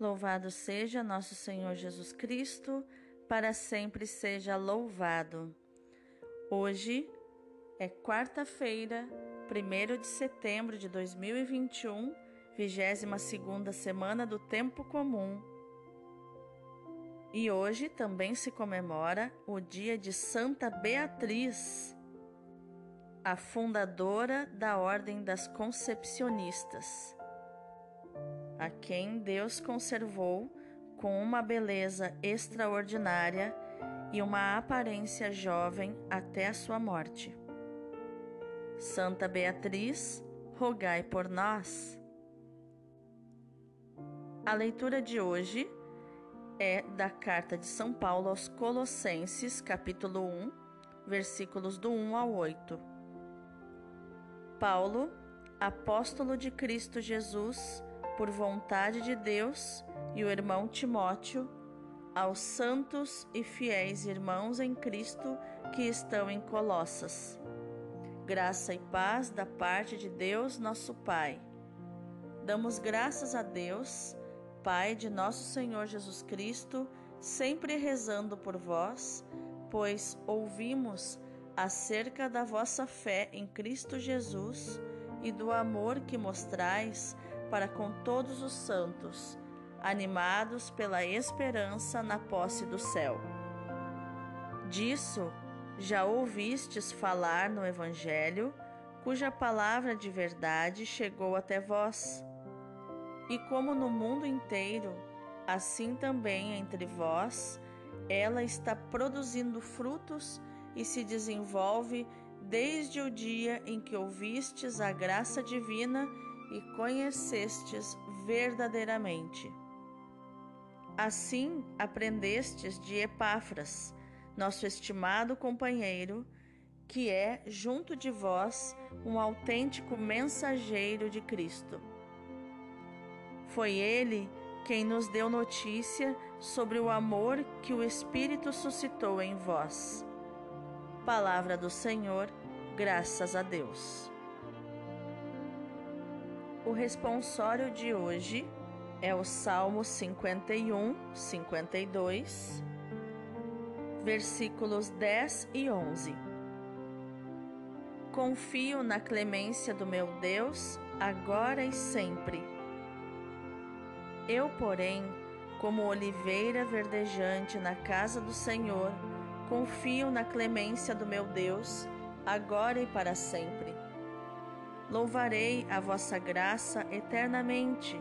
Louvado seja nosso Senhor Jesus Cristo, para sempre seja louvado. Hoje é quarta-feira, 1 de setembro de 2021, 22 semana do Tempo Comum. E hoje também se comemora o dia de Santa Beatriz, a fundadora da Ordem das Concepcionistas a quem Deus conservou com uma beleza extraordinária e uma aparência jovem até a sua morte. Santa Beatriz, rogai por nós. A leitura de hoje é da carta de São Paulo aos Colossenses, capítulo 1, versículos do 1 ao 8. Paulo, apóstolo de Cristo Jesus, por vontade de Deus, e o irmão Timóteo, aos santos e fiéis irmãos em Cristo que estão em Colossas. Graça e paz da parte de Deus, nosso Pai. Damos graças a Deus, Pai de nosso Senhor Jesus Cristo, sempre rezando por vós, pois ouvimos acerca da vossa fé em Cristo Jesus e do amor que mostrais para com todos os santos, animados pela esperança na posse do céu. Disso já ouvistes falar no Evangelho, cuja palavra de verdade chegou até vós. E como no mundo inteiro, assim também entre vós, ela está produzindo frutos e se desenvolve desde o dia em que ouvistes a graça divina e conhecestes verdadeiramente. Assim aprendestes de Epáfras, nosso estimado companheiro, que é, junto de vós, um autêntico mensageiro de Cristo. Foi ele quem nos deu notícia sobre o amor que o Espírito suscitou em vós. Palavra do Senhor, graças a Deus. O responsório de hoje é o Salmo 51, 52, versículos 10 e 11. Confio na clemência do meu Deus, agora e sempre. Eu, porém, como oliveira verdejante na casa do Senhor, confio na clemência do meu Deus, agora e para sempre. Louvarei a vossa graça eternamente,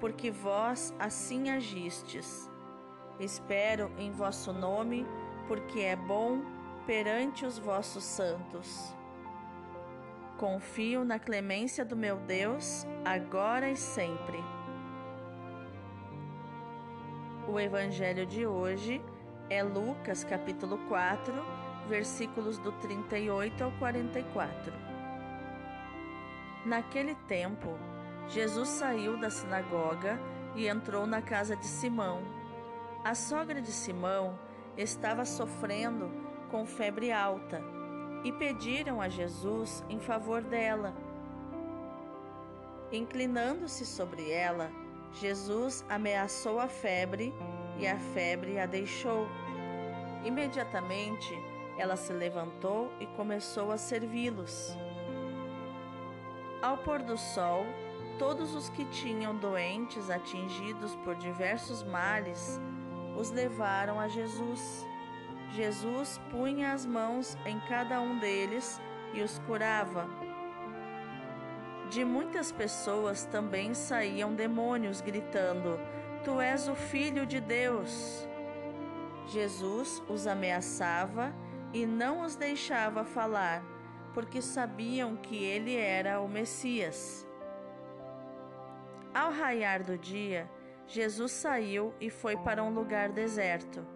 porque vós assim agistes. Espero em vosso nome, porque é bom perante os vossos santos. Confio na clemência do meu Deus, agora e sempre. O evangelho de hoje é Lucas capítulo 4, versículos do 38 ao 44. Naquele tempo, Jesus saiu da sinagoga e entrou na casa de Simão. A sogra de Simão estava sofrendo com febre alta e pediram a Jesus em favor dela. Inclinando-se sobre ela, Jesus ameaçou a febre e a febre a deixou. Imediatamente ela se levantou e começou a servi-los. Ao pôr do sol, todos os que tinham doentes atingidos por diversos males os levaram a Jesus. Jesus punha as mãos em cada um deles e os curava. De muitas pessoas também saíam demônios gritando: Tu és o Filho de Deus. Jesus os ameaçava e não os deixava falar porque sabiam que ele era o Messias. Ao raiar do dia, Jesus saiu e foi para um lugar deserto.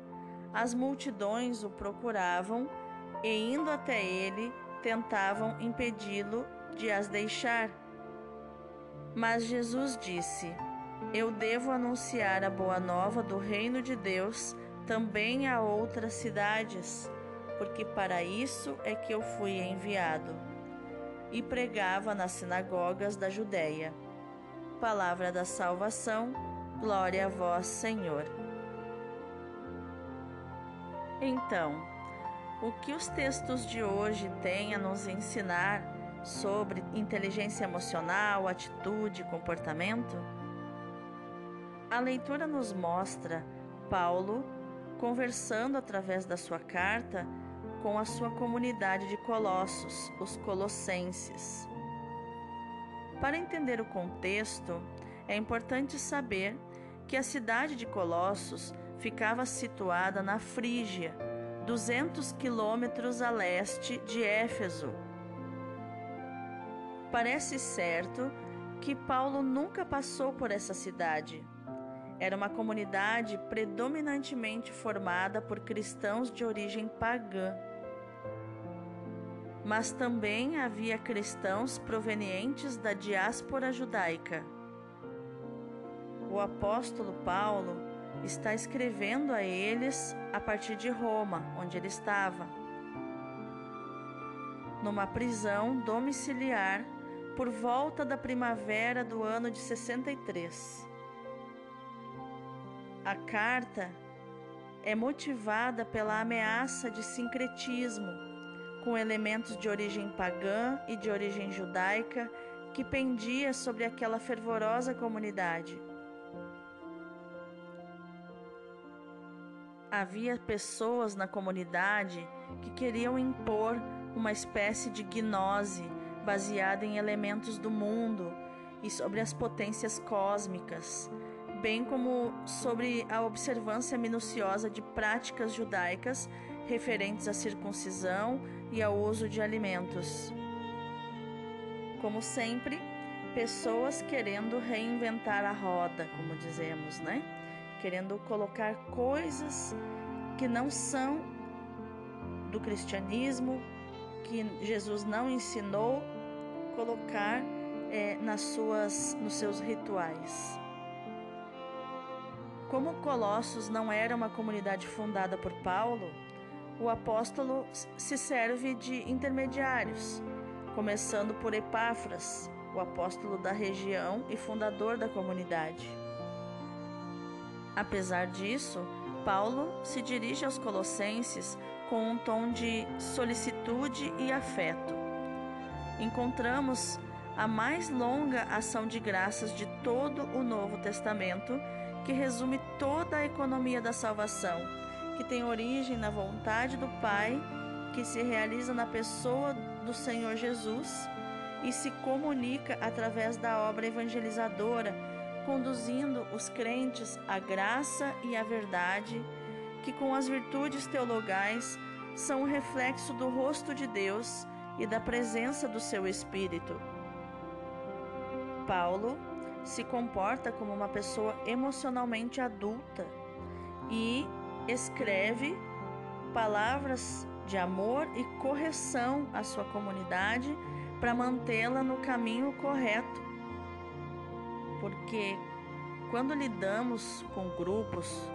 As multidões o procuravam e, indo até ele, tentavam impedi-lo de as deixar. Mas Jesus disse: Eu devo anunciar a boa nova do reino de Deus também a outras cidades porque para isso é que eu fui enviado. E pregava nas sinagogas da Judéia. Palavra da salvação, Glória a vós, Senhor. Então, o que os textos de hoje têm a nos ensinar sobre inteligência emocional, atitude comportamento? A leitura nos mostra Paulo conversando através da sua carta com a sua comunidade de Colossos, os Colossenses. Para entender o contexto, é importante saber que a cidade de Colossos ficava situada na Frígia, 200 quilômetros a leste de Éfeso. Parece certo que Paulo nunca passou por essa cidade. Era uma comunidade predominantemente formada por cristãos de origem pagã. Mas também havia cristãos provenientes da diáspora judaica o apóstolo Paulo está escrevendo a eles a partir de Roma, onde ele estava, numa prisão domiciliar por volta da primavera do ano de 63. A carta é motivada pela ameaça de sincretismo, com elementos de origem pagã e de origem judaica que pendia sobre aquela fervorosa comunidade. havia pessoas na comunidade que queriam impor uma espécie de gnose baseada em elementos do mundo e sobre as potências cósmicas, bem como sobre a observância minuciosa de práticas judaicas referentes à circuncisão e ao uso de alimentos. Como sempre, pessoas querendo reinventar a roda, como dizemos, né? querendo colocar coisas que não são do cristianismo, que Jesus não ensinou, colocar é, nas suas, nos seus rituais. Como Colossos não era uma comunidade fundada por Paulo, o apóstolo se serve de intermediários, começando por Epáfras, o apóstolo da região e fundador da comunidade. Apesar disso, Paulo se dirige aos Colossenses com um tom de solicitude e afeto. Encontramos a mais longa ação de graças de todo o Novo Testamento, que resume toda a economia da salvação, que tem origem na vontade do Pai, que se realiza na pessoa do Senhor Jesus e se comunica através da obra evangelizadora conduzindo os crentes à graça e à verdade, que com as virtudes teologais são o reflexo do rosto de Deus e da presença do seu Espírito. Paulo se comporta como uma pessoa emocionalmente adulta e escreve palavras de amor e correção à sua comunidade para mantê-la no caminho correto porque quando lidamos com grupos,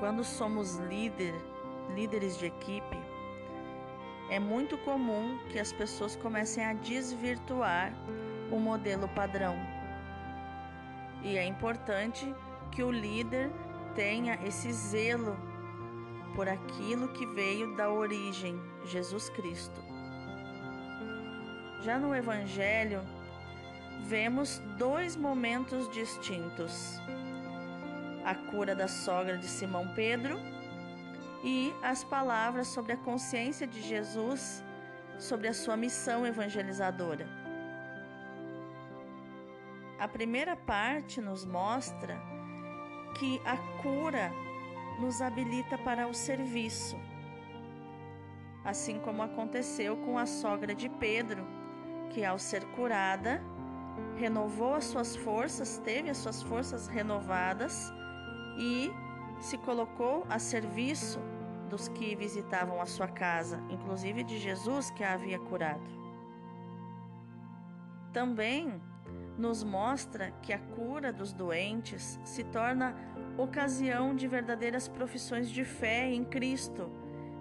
quando somos líder, líderes de equipe, é muito comum que as pessoas comecem a desvirtuar o modelo padrão. E é importante que o líder tenha esse zelo por aquilo que veio da origem, Jesus Cristo. Já no Evangelho, vemos dois momentos distintos: a cura da sogra de Simão Pedro e as palavras sobre a consciência de Jesus sobre a sua missão evangelizadora. A primeira parte nos mostra que a cura nos habilita para o serviço, assim como aconteceu com a sogra de Pedro, que ao ser curada, renovou as suas forças, teve as suas forças renovadas e se colocou a serviço dos que visitavam a sua casa, inclusive de Jesus que a havia curado. Também nos mostra que a cura dos doentes se torna ocasião de verdadeiras profissões de fé em Cristo,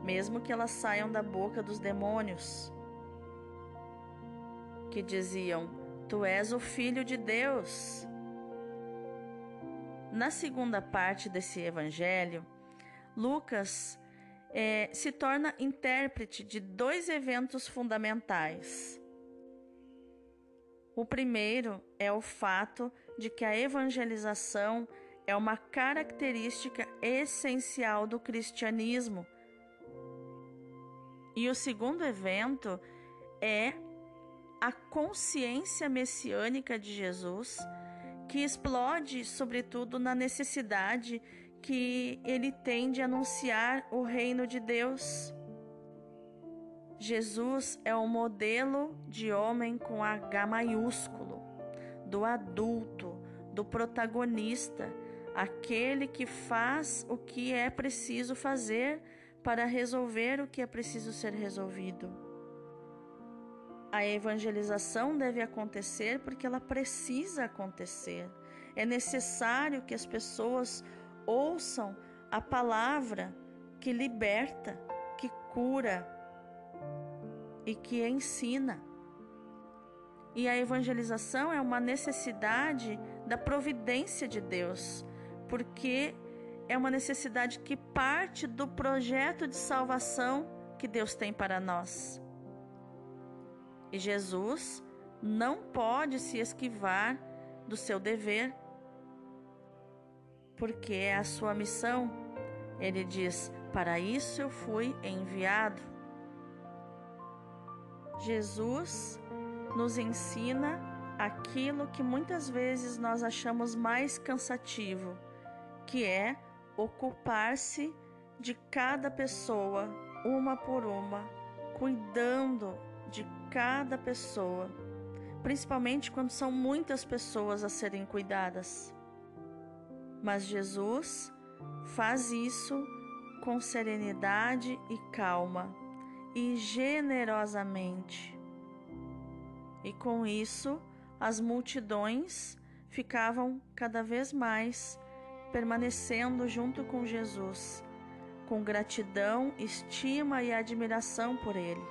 mesmo que elas saiam da boca dos demônios, que diziam: Tu és o Filho de Deus. Na segunda parte desse evangelho, Lucas é, se torna intérprete de dois eventos fundamentais. O primeiro é o fato de que a evangelização é uma característica essencial do cristianismo. E o segundo evento é a consciência messiânica de Jesus, que explode sobretudo na necessidade que ele tem de anunciar o reino de Deus. Jesus é o modelo de homem com H maiúsculo, do adulto, do protagonista, aquele que faz o que é preciso fazer para resolver o que é preciso ser resolvido. A evangelização deve acontecer porque ela precisa acontecer. É necessário que as pessoas ouçam a palavra que liberta, que cura e que ensina. E a evangelização é uma necessidade da providência de Deus, porque é uma necessidade que parte do projeto de salvação que Deus tem para nós. E Jesus não pode se esquivar do seu dever, porque é a sua missão. Ele diz: Para isso eu fui enviado. Jesus nos ensina aquilo que muitas vezes nós achamos mais cansativo, que é ocupar-se de cada pessoa, uma por uma, cuidando de cada pessoa, principalmente quando são muitas pessoas a serem cuidadas. Mas Jesus faz isso com serenidade e calma e generosamente. E com isso, as multidões ficavam cada vez mais permanecendo junto com Jesus, com gratidão, estima e admiração por ele.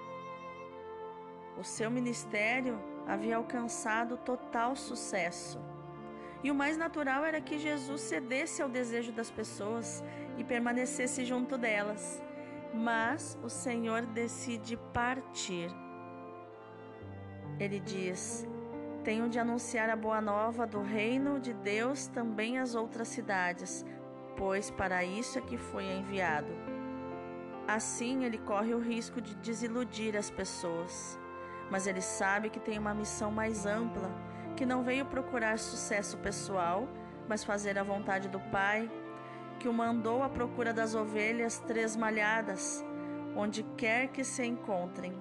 O seu ministério havia alcançado total sucesso. E o mais natural era que Jesus cedesse ao desejo das pessoas e permanecesse junto delas. Mas o Senhor decide partir. Ele diz: Tenho de anunciar a boa nova do reino de Deus também às outras cidades, pois para isso é que foi enviado. Assim ele corre o risco de desiludir as pessoas, mas ele sabe que tem uma missão mais ampla, que não veio procurar sucesso pessoal, mas fazer a vontade do Pai, que o mandou à procura das ovelhas tresmalhadas, onde quer que se encontrem.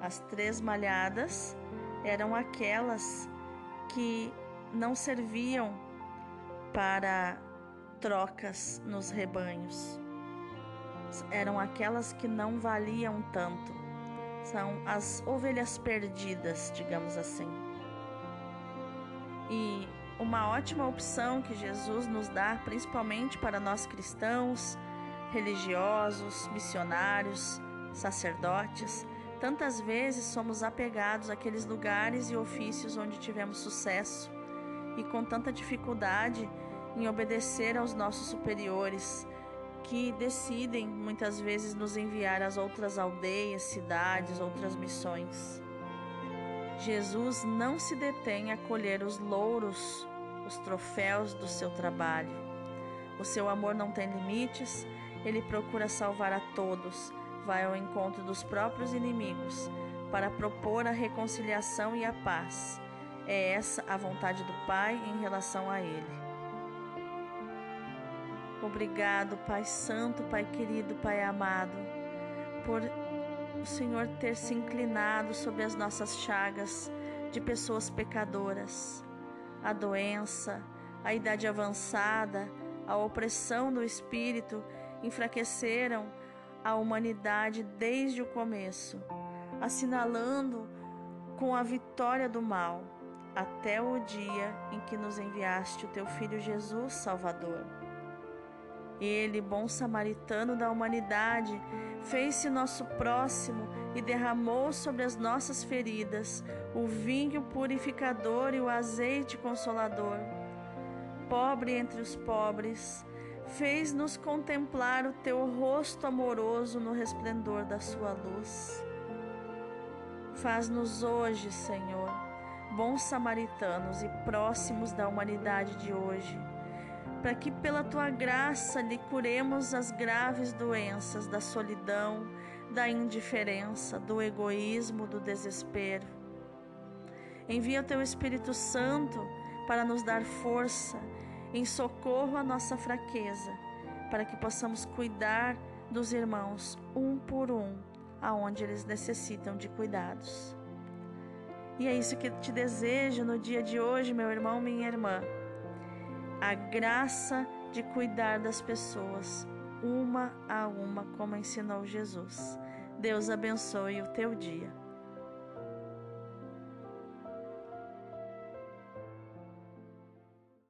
As três malhadas eram aquelas que não serviam para trocas nos rebanhos. Eram aquelas que não valiam tanto. São as ovelhas perdidas, digamos assim. E uma ótima opção que Jesus nos dá, principalmente para nós cristãos, religiosos, missionários, sacerdotes, Tantas vezes somos apegados àqueles lugares e ofícios onde tivemos sucesso e com tanta dificuldade em obedecer aos nossos superiores, que decidem muitas vezes nos enviar às outras aldeias, cidades, outras missões. Jesus não se detém a colher os louros, os troféus do seu trabalho. O seu amor não tem limites, ele procura salvar a todos vai ao encontro dos próprios inimigos para propor a reconciliação e a paz. É essa a vontade do Pai em relação a Ele. Obrigado, Pai Santo, Pai querido, Pai amado, por Senhor ter se inclinado sobre as nossas chagas de pessoas pecadoras, a doença, a idade avançada, a opressão do espírito enfraqueceram a humanidade desde o começo, assinalando com a vitória do mal, até o dia em que nos enviaste o teu Filho Jesus Salvador. Ele, bom samaritano da humanidade, fez-se nosso próximo e derramou sobre as nossas feridas o vinho purificador e o azeite consolador. pobre entre os pobres, fez-nos contemplar o teu rosto amoroso no resplendor da sua luz. Faz-nos hoje, Senhor, bons samaritanos e próximos da humanidade de hoje, para que pela tua graça lhe curemos as graves doenças da solidão, da indiferença, do egoísmo, do desespero. Envia o teu Espírito Santo para nos dar força em socorro à nossa fraqueza, para que possamos cuidar dos irmãos um por um, aonde eles necessitam de cuidados. E é isso que te desejo no dia de hoje, meu irmão, minha irmã. A graça de cuidar das pessoas, uma a uma, como ensinou Jesus. Deus abençoe o teu dia.